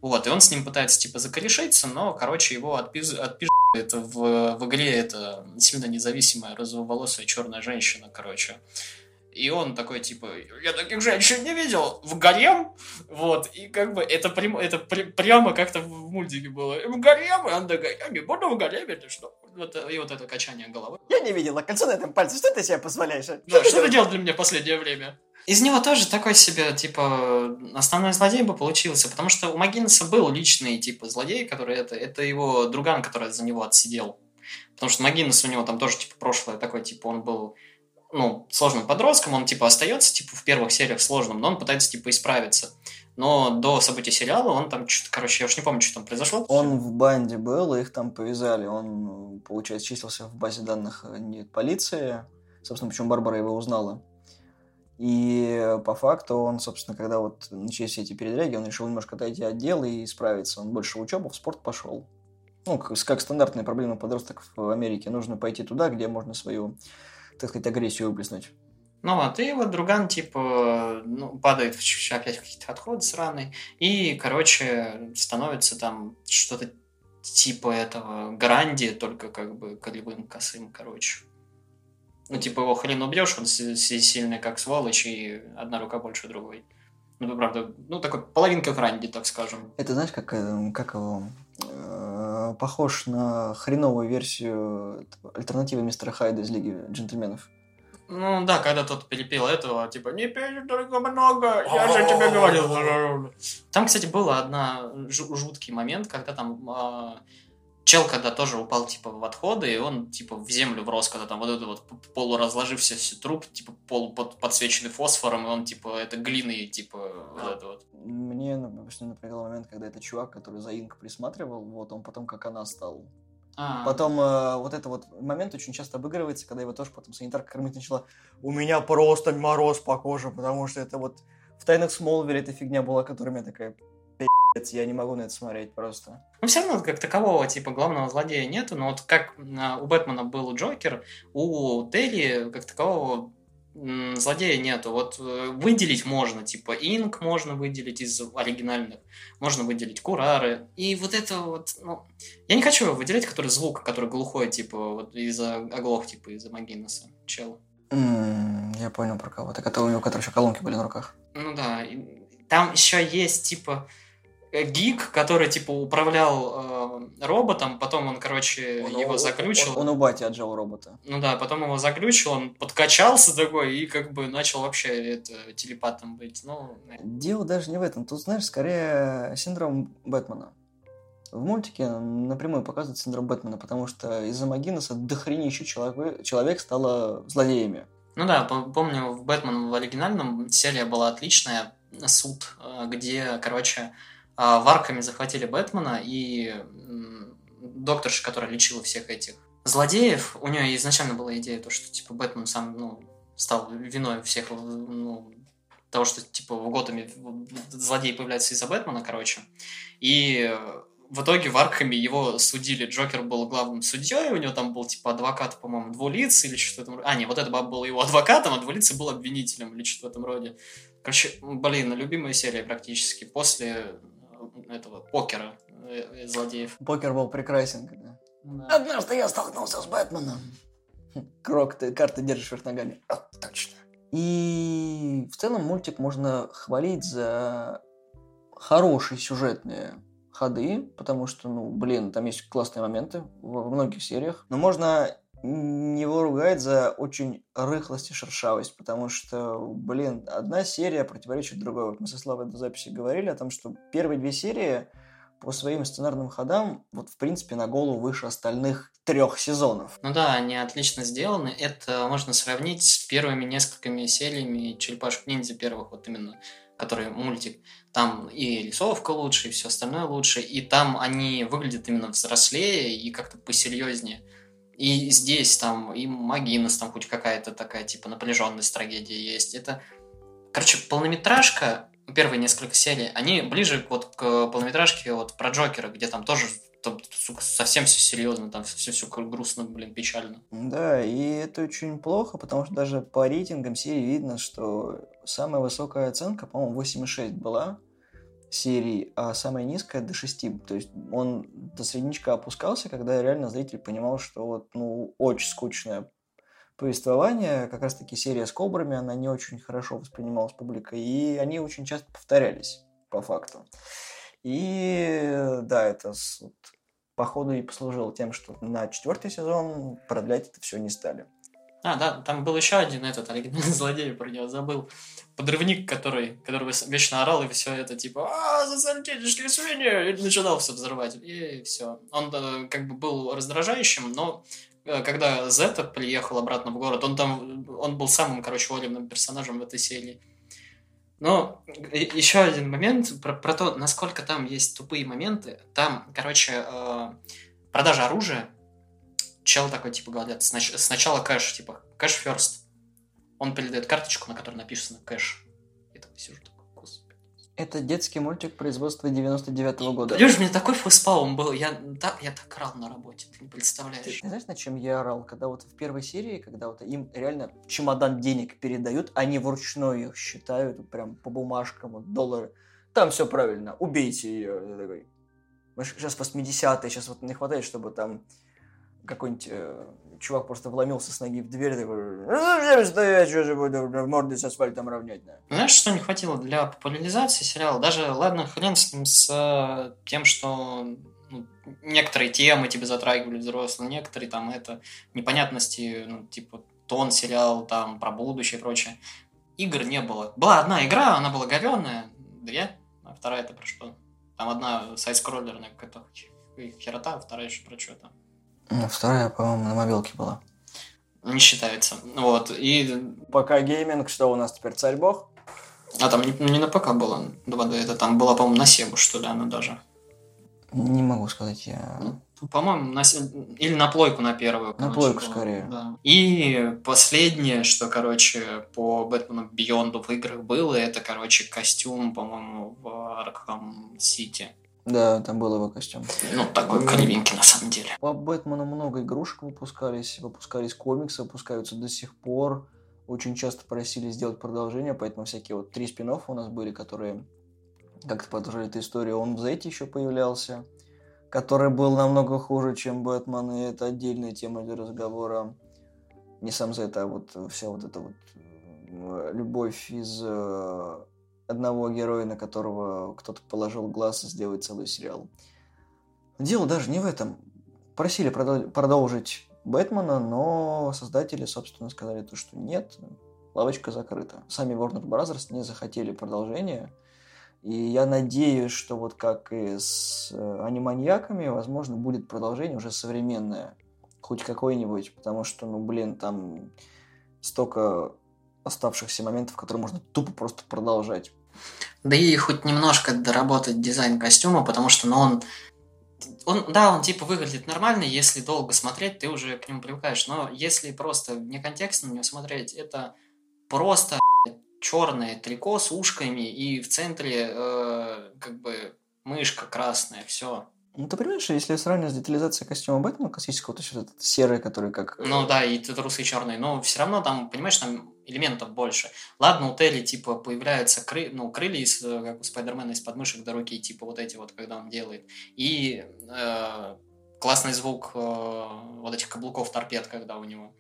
вот, и он с ним пытается типа закорешиться, но, короче, его отпиз... отпизжает в, в игре это сильно независимая розоволосая черная женщина, короче. И он такой, типа, я таких женщин не видел, в гарем, вот, и как бы это, прям, это при, прямо как-то в мультике было, в гарем, и он такой, я не буду в гареме, ты что? Вот, и вот это качание головы. Я не видела кольцо на этом пальце, что ты себе позволяешь? А? Да, что ты делал для меня последнее время? Из него тоже такой себе, типа, основной злодей бы получился, потому что у Магинеса был личный, типа, злодей, который это, это его друган, который за него отсидел. Потому что Магинес у него там тоже, типа, прошлое такое, типа, он был ну, сложным подростком, он, типа, остается, типа, в первых сериях сложным, но он пытается, типа, исправиться. Но до событий сериала он там что-то, короче, я уж не помню, что там произошло. Он в банде был, их там повязали. Он, получается, числился в базе данных э, полиции. Собственно, почему Барбара его узнала. И по факту он, собственно, когда вот начались все эти передряги, он решил немножко отойти от дела и исправиться. Он больше в учебу, в спорт пошел. Ну, как, как стандартная проблема подростков в Америке. Нужно пойти туда, где можно свою так сказать, агрессию выплеснуть. Ну вот, и вот друган, типа, ну, падает в, опять какие-то отходы сраные, и, короче, становится там что-то типа этого Гранди, только как бы колевым косым, короче. Ну, типа, его хрен убьешь, он сильный как сволочь, и одна рука больше другой. Ну, правда, ну, такой половинка Гранди, так скажем. Это знаешь, как, э, как его... Э, похож на хреновую версию альтернативы мистера Хайда из Лиги джентльменов. Ну да, когда тот перепел этого, типа, не пей только много, я же тебе говорил. Там, кстати, был одна жуткий момент, когда там а, чел, когда тоже упал, типа, в отходы, и он, типа, в землю врос, когда там вот этот вот полуразложився труп, типа, пол подсвеченный фосфором, и он, типа, это глиной, типа, вот это вот. Мне очень напрягал момент, когда этот чувак, который за Инк присматривал, вот, он потом как она стал. А-а-а. Потом э, вот этот вот момент очень часто обыгрывается, когда его тоже потом санитарка кормить начала. У меня просто мороз по коже, потому что это вот в «Тайнах Смолвилля» эта фигня была, которая меня такая я не могу на это смотреть просто. Ну, все равно, как такового, типа, главного злодея нету, но вот как а, у Бэтмена был Джокер, у Терри, как такового, злодея нету. Вот э, выделить можно, типа, Инк можно выделить из оригинальных, можно выделить Курары. И вот это вот, ну, я не хочу его выделять, который звук, который глухой, типа, вот из-за оглох, типа, из-за Магинеса, чел. Mm, я понял про кого-то, который, у него, который еще колонки были на руках. Ну да, там еще есть, типа, гик, который, типа, управлял э, роботом, потом он, короче, он, его заключил. Он, он у бати отжал робота. Ну да, потом его заключил, он подкачался такой и как бы начал вообще это, телепатом быть. Ну, Дело даже не в этом. Тут, знаешь, скорее синдром Бэтмена. В мультике напрямую показывает синдром Бэтмена, потому что из-за Магинеса дохренище человек, человек стало злодеями. Ну да, помню, в Бэтмен в оригинальном серия была отличная, суд, э, где, короче, а, варками захватили Бэтмена, и докторша, которая лечила всех этих злодеев, у нее изначально была идея, то, что, типа, Бэтмен сам, ну, стал виной всех, ну, того, что, типа, в Готэме злодеи появляются из-за Бэтмена, короче. И в итоге в Аркхаме его судили. Джокер был главным судьей, у него там был, типа, адвокат, по-моему, двулиц или что-то там. А, не, вот это был его адвокатом, а двулица был обвинителем или что-то в этом роде. Короче, блин, любимая серия практически. После этого покера э, злодеев. Покер был прекрасен. Когда... Да. Однажды я столкнулся с Бэтменом. Крок, ты карты держишь вверх ногами. А, точно. И в целом мультик можно хвалить за хорошие сюжетные ходы, потому что, ну, блин, там есть классные моменты во многих сериях. Но можно его ругать за очень рыхлость и шершавость, потому что, блин, одна серия противоречит другой. Вот мы со Славой до записи говорили о том, что первые две серии по своим сценарным ходам, вот, в принципе, на голову выше остальных трех сезонов. Ну да, они отлично сделаны. Это можно сравнить с первыми несколькими сериями «Черепашек ниндзя» первых, вот именно, который мультик. Там и рисовка лучше, и все остальное лучше. И там они выглядят именно взрослее и как-то посерьезнее. И здесь там и Магинес, там хоть какая-то такая, типа, напряженность трагедии есть. Это, короче, полнометражка, первые несколько серий, они ближе вот к полнометражке вот про Джокера, где там тоже там, сука, совсем все серьезно, там все, все грустно, блин, печально. Да, и это очень плохо, потому что даже по рейтингам серии видно, что самая высокая оценка, по-моему, 8,6 была серий, а самая низкая до 6. То есть он до средничка опускался, когда реально зритель понимал, что вот, ну, очень скучное повествование, как раз-таки серия с кобрами, она не очень хорошо воспринималась публикой, и они очень часто повторялись, по факту. И да, это вот, походу и послужило тем, что на четвертый сезон продлять это все не стали. А, да, там был еще один этот оригинальный злодей, про него забыл. Подрывник, который, который вечно орал, и все это типа «А, засантические свиньи!» и начинал все взрывать. И все. Он э, как бы был раздражающим, но э, когда Зета приехал обратно в город, он там, он был самым, короче, волевным персонажем в этой серии. Но еще один момент про, про то, насколько там есть тупые моменты. Там, короче, э, продажа оружия чел такой, типа, говорят, снач- сначала кэш, типа, кэш first. Он передает карточку, на которой написано кэш. Я такой сижу, такой, господи. Это детский мультик производства 99-го года. Леш, у меня такой фейспалм был, я так, я так орал на работе, ты не представляешь. Ты, ты знаешь, на чем я орал? Когда вот в первой серии, когда вот им реально чемодан денег передают, они вручную их считают, прям по бумажкам, вот, доллары. Там все правильно, убейте ее. Я такой, сейчас 80-е, сейчас вот не хватает, чтобы там какой-нибудь э, чувак просто вломился с ноги в дверь, такой, ну, зачем стоять, что же буду морды с асфальтом равнять, да. Знаешь, что не хватило для популяризации сериала? Даже, ладно, хрен с ним, с э, тем, что ну, некоторые темы тебе затрагивали взрослые, некоторые там это непонятности, ну, типа тон сериал там про будущее и прочее. Игр не было. Была одна игра, она была говенная, две, а вторая это про что? Там одна сайт-скроллерная какая-то херота, а вторая еще про что там. Ну, вторая, по-моему, на мобилке была. Не считается. Вот. И... Пока гейминг, что у нас теперь царь бог? А там не, не на ПК было 2D, это там была, по-моему, на Себу, что ли, она даже. Не могу сказать, я... Ну, по-моему, на... или на плойку на первую. На плойку, было. скорее. Да. И последнее, что, короче, по Бэтмену Бионду в играх было, это, короче, костюм, по-моему, в Аркхам Сити. Да, там был его костюм. Ну, такой кривенький на самом деле. По Бэтмену много игрушек выпускались, выпускались комиксы, выпускаются до сих пор. Очень часто просили сделать продолжение, поэтому всякие вот три спин у нас были, которые как-то продолжали эту историю. Он в Зете еще появлялся, который был намного хуже, чем Бэтмен, и это отдельная тема для разговора. Не сам Зет, а вот вся вот эта вот э, любовь из э, одного героя, на которого кто-то положил глаз и сделать целый сериал. Дело даже не в этом. Просили продолжить Бэтмена, но создатели, собственно, сказали то, что нет, лавочка закрыта. Сами Warner Bros. не захотели продолжения. И я надеюсь, что вот как и с э, аниманьяками, возможно, будет продолжение уже современное. Хоть какое-нибудь, потому что, ну, блин, там столько оставшихся моментов, которые можно тупо просто продолжать. Да и хоть немножко доработать дизайн костюма, потому что, ну, он он, да, он типа выглядит нормально, если долго смотреть, ты уже к нему привыкаешь. Но если просто вне контекста на него смотреть, это просто черное трико с ушками и в центре э, как бы мышка красная, все. Ну, ты понимаешь, если сравнивать с детализацией костюма Бэтмена классического, то вот этот серый, который как... Ну да, и трусы черные, но все равно там, понимаешь, там элементов больше. Ладно, у Телли, типа, появляются кры... ну, крылья, из, как у Спайдермена, из подмышек до руки, типа вот эти вот, когда он делает. И э, классный звук э, вот этих каблуков торпед, когда у него.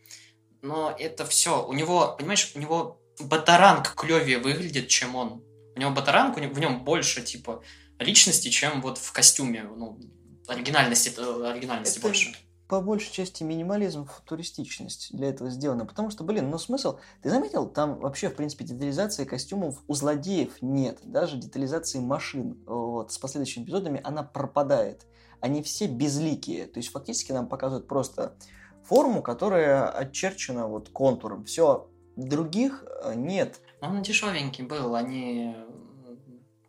Но это все. У него, понимаешь, у него батаранг клевее выглядит, чем он. У него батаранг, в нем больше, типа, личности, чем вот в костюме. Ну, оригинальности, э, оригинальности Это больше. По большей части минимализм, футуристичность для этого сделана. Потому что, блин, ну смысл... Ты заметил, там вообще, в принципе, детализации костюмов у злодеев нет. Даже детализации машин вот, с последующими эпизодами она пропадает. Они все безликие. То есть фактически нам показывают просто форму, которая очерчена вот контуром. Все, других э, нет. Но он дешевенький был, они,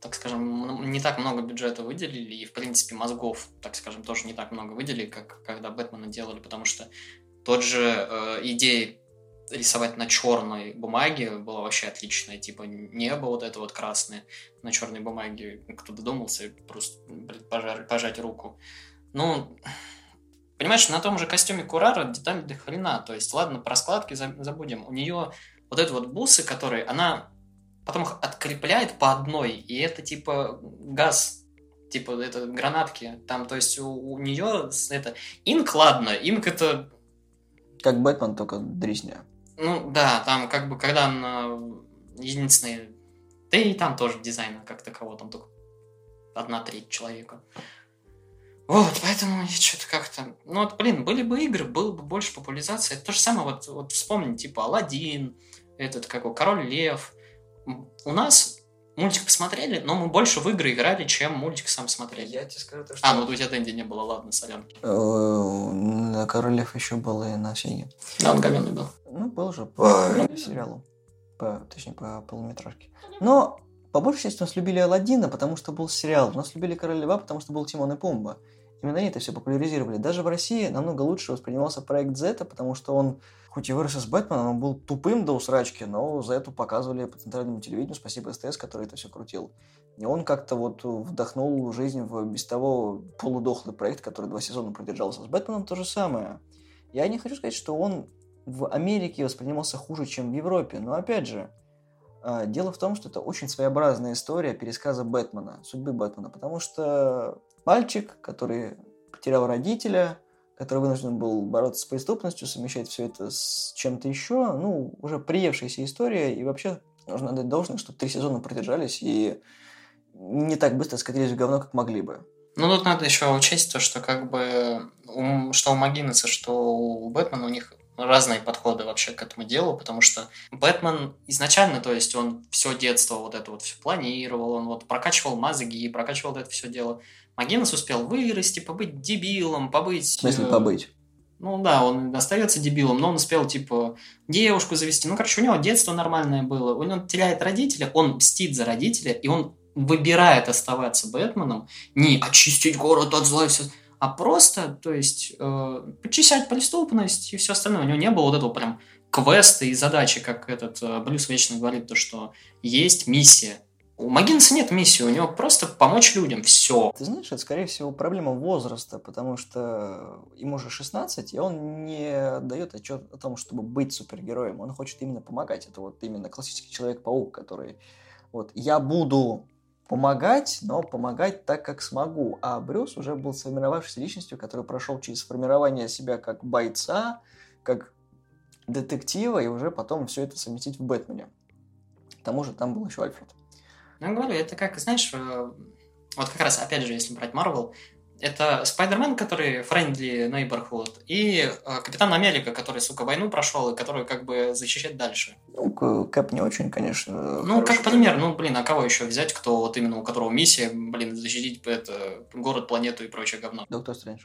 так скажем, не так много бюджета выделили, и, в принципе, мозгов, так скажем, тоже не так много выделили, как когда Бэтмена делали, потому что тот же э, идея рисовать на черной бумаге была вообще отличная. Типа небо вот это вот красное на черной бумаге. Кто додумался, просто пожать, пожать руку. Ну, Понимаешь, на том же костюме Курара детали до хрена. То есть, ладно, про складки забудем. У нее вот это вот бусы, которые она потом их открепляет по одной, и это типа газ, типа это гранатки. Там, то есть, у, у нее это инк, ладно, инк это... Как Бэтмен, только дресня. Ну, да, там как бы, когда она единственный... Да и там тоже дизайн как такового, там только одна треть человека. Вот, поэтому я что-то как-то... Ну вот, блин, были бы игры, было бы больше популяризации. Это то же самое, вот, вот вспомни, типа, Алладин, этот, как его, Король Лев. У нас мультик посмотрели, но мы больше в игры играли, чем мультик сам смотрели. Я тебе скажу, то, что... А, ну у тебя Дэнди не было, ладно, сорян. На Король Лев еще был и на Сеге. Да, он говенный был. Ну, был же по сериалу. По, точнее, по полуметражке. Но по большей части у нас любили Алладина, потому что был сериал. У нас любили Король Льва, потому что был Тимон и Пумба. Именно они это все популяризировали. Даже в России намного лучше воспринимался проект Зета, потому что он, хоть и вырос из Бэтмена, он был тупым до усрачки, но за это показывали по центральному телевидению. Спасибо СТС, который это все крутил. И он как-то вот вдохнул жизнь в без того полудохлый проект, который два сезона продержался. С Бэтменом то же самое. Я не хочу сказать, что он в Америке воспринимался хуже, чем в Европе, но опять же, а, Дело в том, что это очень своеобразная история пересказа Бэтмена, судьбы Бэтмена, потому что мальчик, который потерял родителя, который вынужден был бороться с преступностью, совмещать все это с чем-то еще, ну, уже приевшаяся история, и вообще нужно дать должное, что три сезона продержались и не так быстро скатились в говно, как могли бы. Ну, тут надо еще учесть то, что как бы что у Магинеса, что у Бэтмена у них разные подходы вообще к этому делу, потому что Бэтмен изначально, то есть он все детство вот это вот все планировал, он вот прокачивал мозги, прокачивал это все дело. Магинес успел вырасти, побыть дебилом, побыть... В смысле э, побыть? Ну да, он остается дебилом, но он успел, типа, девушку завести. Ну, короче, у него детство нормальное было. Он теряет родителя, он мстит за родителя, и он выбирает оставаться Бэтменом, не очистить город от зла и все а просто, то есть, э, почищать преступность и все остальное. У него не было вот этого прям квеста и задачи, как этот э, Блюз вечно говорит, то, что есть миссия. У Магинса нет миссии, у него просто помочь людям, все. Ты знаешь, это, скорее всего, проблема возраста, потому что ему уже 16, и он не дает отчет о том, чтобы быть супергероем. Он хочет именно помогать. Это вот именно классический Человек-паук, который вот я буду помогать, но помогать так, как смогу. А Брюс уже был сформировавшейся личностью, который прошел через формирование себя как бойца, как детектива, и уже потом все это совместить в Бэтмене. К тому же там был еще Альфред. Ну, говорю, это как, знаешь, э, вот как раз, опять же, если брать Марвел, это Спайдермен, который friendly neighborhood, и э, Капитан Америка, который, сука, войну прошел и который как бы защищает дальше. Ну, Кэп не очень, конечно. Ну, как пример, ну, блин, а кого еще взять, кто вот именно у которого миссия, блин, защитить это, город, планету и прочее говно? Доктор Стрэндж.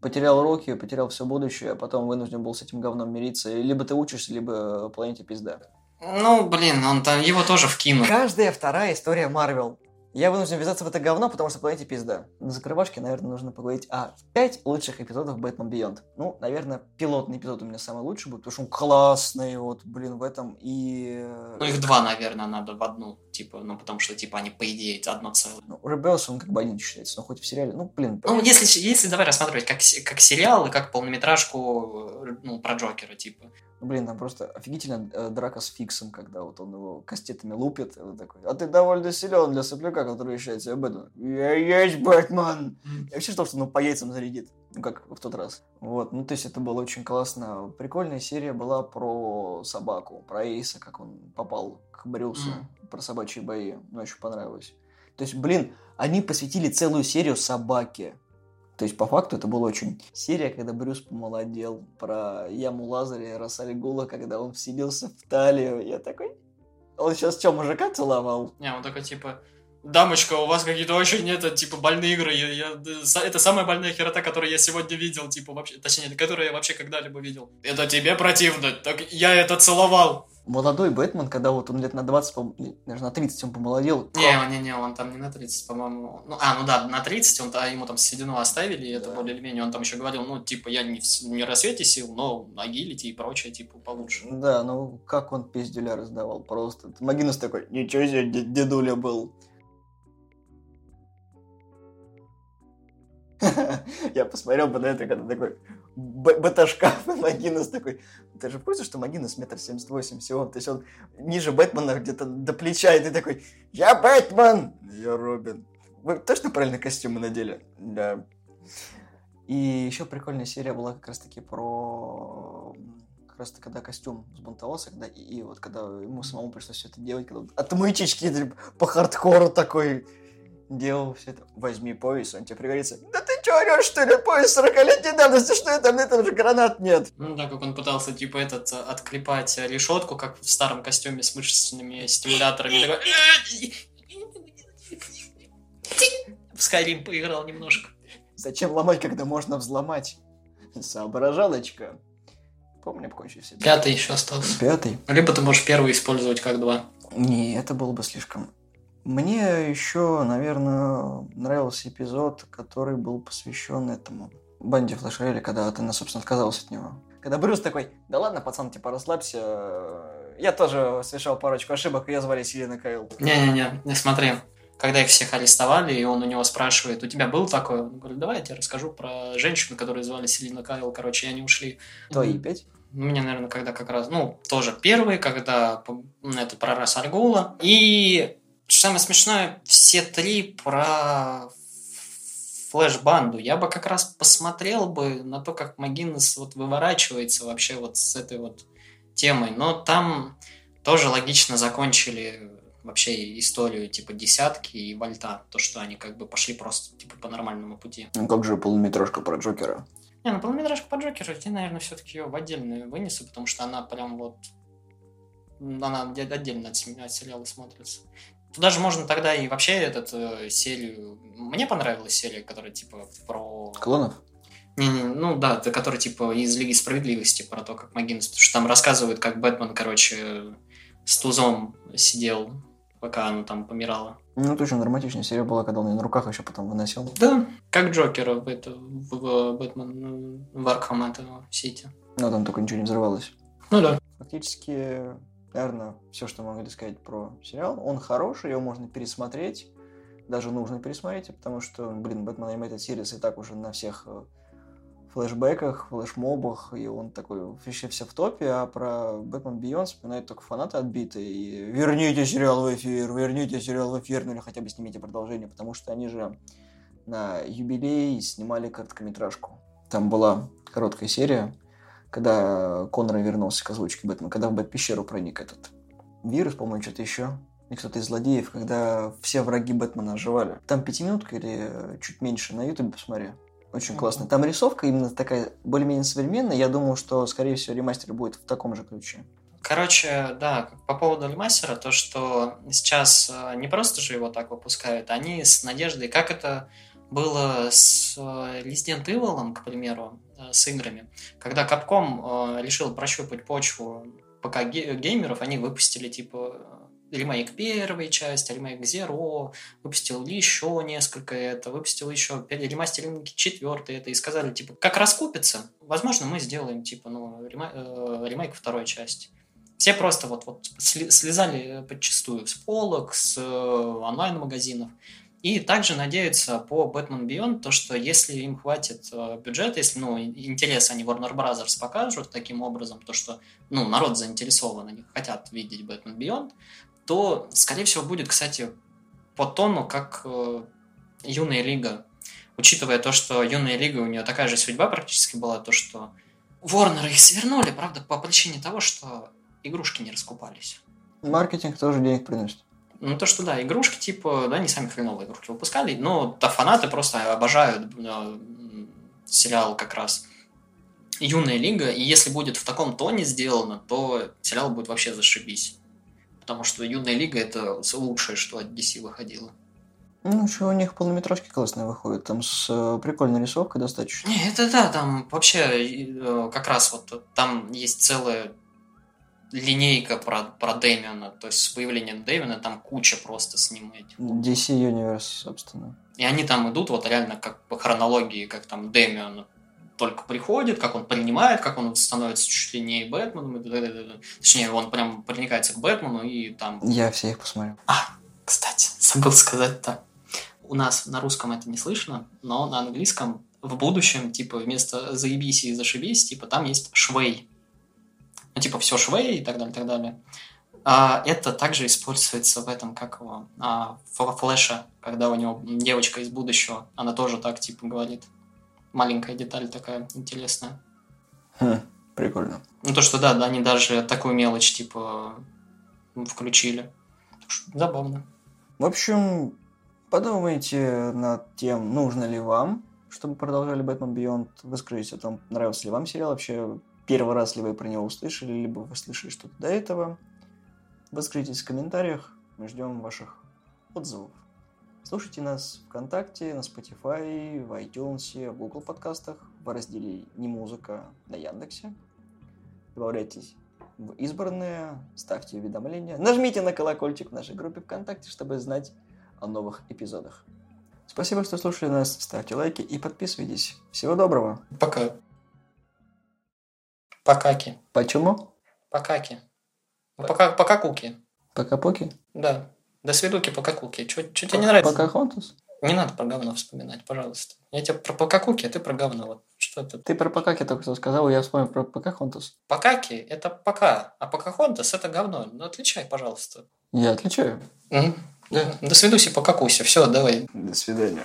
Потерял руки, потерял все будущее, а потом вынужден был с этим говном мириться. Либо ты учишься, либо планете пизда. Ну, блин, он там его тоже вкинул. Каждая вторая история Марвел. Я вынужден ввязаться в это говно, потому что планете пизда. На закрывашке, наверное, нужно поговорить о 5 лучших эпизодов Бэтмен Бионд. Ну, наверное, пилотный эпизод у меня самый лучший будет, потому что он классный, вот, блин, в этом и... Ну, их два, наверное, надо в одну, типа, ну, потому что, типа, они, по идее, это одно целое. Ну, Ребелс, он как бы один считается, но хоть в сериале, ну, блин... Ну, если, если давай рассматривать как, как сериал и как полнометражку, ну, про Джокера, типа. Ну, блин, там просто офигительно э, драка с Фиксом, когда вот он его кастетами лупит, он такой, а ты довольно силен для сопляка, который считает себя Бэтменом. Я есть Бэтмен! И вообще, что, что он по яйцам зарядит. ну, как в тот раз. Вот, ну, то есть это было очень классно. Прикольная серия была про собаку, про Эйса, как он попал к Брюсу, про собачьи бои. Мне очень понравилось. То есть, блин, они посвятили целую серию собаке. То есть, по факту, это была очень серия, когда Брюс помолодел. Про яму Лазаря и Рассальгула, когда он вселился в талию. Я такой... Он сейчас что, мужика целовал? Не, он такой, типа, дамочка, у вас какие-то очень, это, типа, больные игры. Я, я- это самая больная херота, которую я сегодня видел, типа, вообще, точнее, которую я вообще когда-либо видел. Это тебе противно, так я это целовал. Молодой Бэтмен, когда вот он лет на 20, по- даже на 30 он помолодел. Не, не, не, он там не на 30, по-моему. Ну, а, ну да, на 30, он, а ему там седину оставили, и это Да. более или менее. Он там еще говорил, ну, типа, я не в, не рассвете сил, но на агилити и прочее, типа, получше. Да, ну как он пиздюля раздавал просто. Магинус такой, ничего себе, де- дедуля был. Я посмотрел бы на это, когда такой б- бета-шкаф, и Магинус такой... Ты же в курсе, что Магинус метр семьдесят восемь всего? То есть он ниже Бэтмена где-то до плеча, и ты такой, я Бэтмен! Я Робин. Вы точно правильно костюмы надели? Да. И еще прикольная серия была как раз-таки про... Раз когда костюм взбунтовался, когда и, и вот когда ему самому пришлось все это делать, когда отмычечки по хардкору такой делал все это. Возьми пояс, он тебе пригодится. Да ты че орешь, что ли? Пояс 40-летней давности, что это? На этом же гранат нет. Ну, да, как он пытался, типа, этот, отклепать э, решетку, как в старом костюме с мышечными стимуляторами. Такой, В Skyrim поиграл немножко. Зачем ломать, когда можно взломать? Соображалочка. Помню, покончили все. Пятый еще остался. Пятый. Либо ты можешь первый использовать как два. Не, это было бы слишком. Мне еще, наверное, нравился эпизод, который был посвящен этому банде Флэш когда ты, собственно, отказался от него. Когда Брюс такой, да ладно, пацан, типа, расслабься. Я тоже совершал парочку ошибок, ее звали Селена Кайл. Не-не-не, не смотри. Когда их всех арестовали, и он у него спрашивает, у тебя был такой? Он говорит, давай я тебе расскажу про женщину, которую звали Селина Кайл. Короче, и они ушли. Твои пять? Ну, Мне, наверное, когда как раз, ну, тоже первый, когда это про Рас Аргула. И самое смешное, все три про флеш-банду. Я бы как раз посмотрел бы на то, как Магинес вот выворачивается вообще вот с этой вот темой. Но там тоже логично закончили вообще историю типа десятки и вольта. То, что они как бы пошли просто типа по нормальному пути. Ну как же полуметражка про Джокера? Не, ну полнометражка по Джокеру, я, наверное, все-таки ее в отдельную вынесу, потому что она прям вот... Она отде- отдельно от сериала смотрится. Туда же можно тогда и вообще этот э, серию... Мне понравилась серия, которая типа про... Клонов? Не, не, ну да, это который типа из Лиги Справедливости, про то, как Магинес... Потому что там рассказывают, как Бэтмен, короче, с тузом сидел, пока оно там помирало. Ну, это очень драматичная серия была, когда он ее на руках еще потом выносил. Да, как Джокера в, это, в, в Бэтмен в Арkham этого Сити. Но там только ничего не взрывалось. Ну да. Фактически, наверное, все, что могли сказать про сериал. Он хороший, его можно пересмотреть. Даже нужно пересмотреть, потому что, блин, Batman Animated Series и так уже на всех э, флешбеках, флешмобах, и он такой вообще все в топе, а про Batman Beyond вспоминают только фанаты отбитые, и верните сериал в эфир, верните сериал в эфир, ну или хотя бы снимите продолжение, потому что они же на юбилей снимали короткометражку. Там была короткая серия, когда Коннор вернулся к озвучке Бэтмена, когда в Бэт-пещеру проник этот вирус, по-моему, что-то еще, и кто-то из злодеев, когда все враги Бэтмена оживали. Там пятиминутка или чуть меньше на Ютубе посмотри. Очень классно. Там рисовка именно такая более-менее современная. Я думаю, что, скорее всего, ремастер будет в таком же ключе. Короче, да, по поводу ремастера, то, что сейчас э, не просто же его так выпускают, они с надеждой, как это было с э, Resident Evil, к примеру, э, с играми, когда Capcom э, решил прощупать почву пока ге- геймеров, они выпустили, типа, ремейк первой части, ремейк Zero, выпустил еще несколько это, выпустил еще ремастеринг четвертый это, и сказали, типа, как раскупится, возможно, мы сделаем, типа, ну, рема- э, ремейк второй части. Все просто вот, вот слезали подчастую с полок, с онлайн-магазинов. И также надеются по Batman Beyond, то, что если им хватит э, бюджета, если ну, интерес они Warner Brothers покажут таким образом, то, что ну, народ заинтересован, они хотят видеть Batman Beyond, то, скорее всего, будет, кстати, по тону, как э, Юная Лига. учитывая то, что юная лига, у нее такая же судьба практически была, то, что Ворнеры их свернули, правда, по причине того, что игрушки не раскупались. Маркетинг тоже денег приносит. Ну, то, что да, игрушки, типа, да, не сами хреновые игрушки выпускали, но да, фанаты просто обожают э, сериал как раз «Юная лига», и если будет в таком тоне сделано, то сериал будет вообще зашибись. Потому что «Юная лига» — это лучшее, что от DC выходило. Ну, еще у них полнометражки классные выходят, там с э, прикольной рисовкой достаточно. Не, это да, там вообще э, как раз вот там есть целая линейка про, про Дэмиона, то есть с появлением Дэмиона там куча просто с ним этих. DC Universe, собственно. И они там идут вот реально как по хронологии, как там Дэмион только приходит, как он принимает, как он становится чуть ли не Бэтменом, и точнее, он прям проникается к Бэтмену и там... Я все их посмотрел. А, кстати, забыл сказать так. У нас на русском это не слышно, но на английском в будущем, типа, вместо заебись и зашибись, типа, там есть швей. Ну, типа, все швей и так далее, и так далее. А это также используется в этом, как его, а, в флэше, когда у него девочка из будущего, она тоже так, типа, говорит. Маленькая деталь такая интересная. Хм, прикольно. Ну, то, что да, да, они даже такую мелочь, типа, включили. Забавно. В общем, подумайте над тем, нужно ли вам, чтобы продолжали Бэтмен Beyond. Выскажите о том, нравился ли вам сериал, вообще первый раз ли вы про него услышали, либо вы слышали что-то до этого. Выскажитесь в комментариях, мы ждем ваших отзывов. Слушайте нас ВКонтакте, на Spotify, в iTunes, в Google подкастах, в разделе «Не музыка» на Яндексе. Добавляйтесь в избранные, ставьте уведомления, нажмите на колокольчик в нашей группе ВКонтакте, чтобы знать о новых эпизодах. Спасибо, что слушали нас, ставьте лайки и подписывайтесь. Всего доброго. Пока. Покаки. Почему? Покаки. Пока, пока куки. Пока-поки? Да. До свидуки пока куки. Что тебе не нравится? Пока Хонтус? Не надо про говно вспоминать, пожалуйста. Я тебе про покакуки, а ты про говно. Вот что это? Ты про Покаки только что сказал, и я вспомнил про Покахонтус. Покаки – это пока, а покахонтас – это говно. Ну, отличай, пожалуйста. Я отличаю. Мгм. Да. До свидуси, покакуся. Все, давай. До свидания.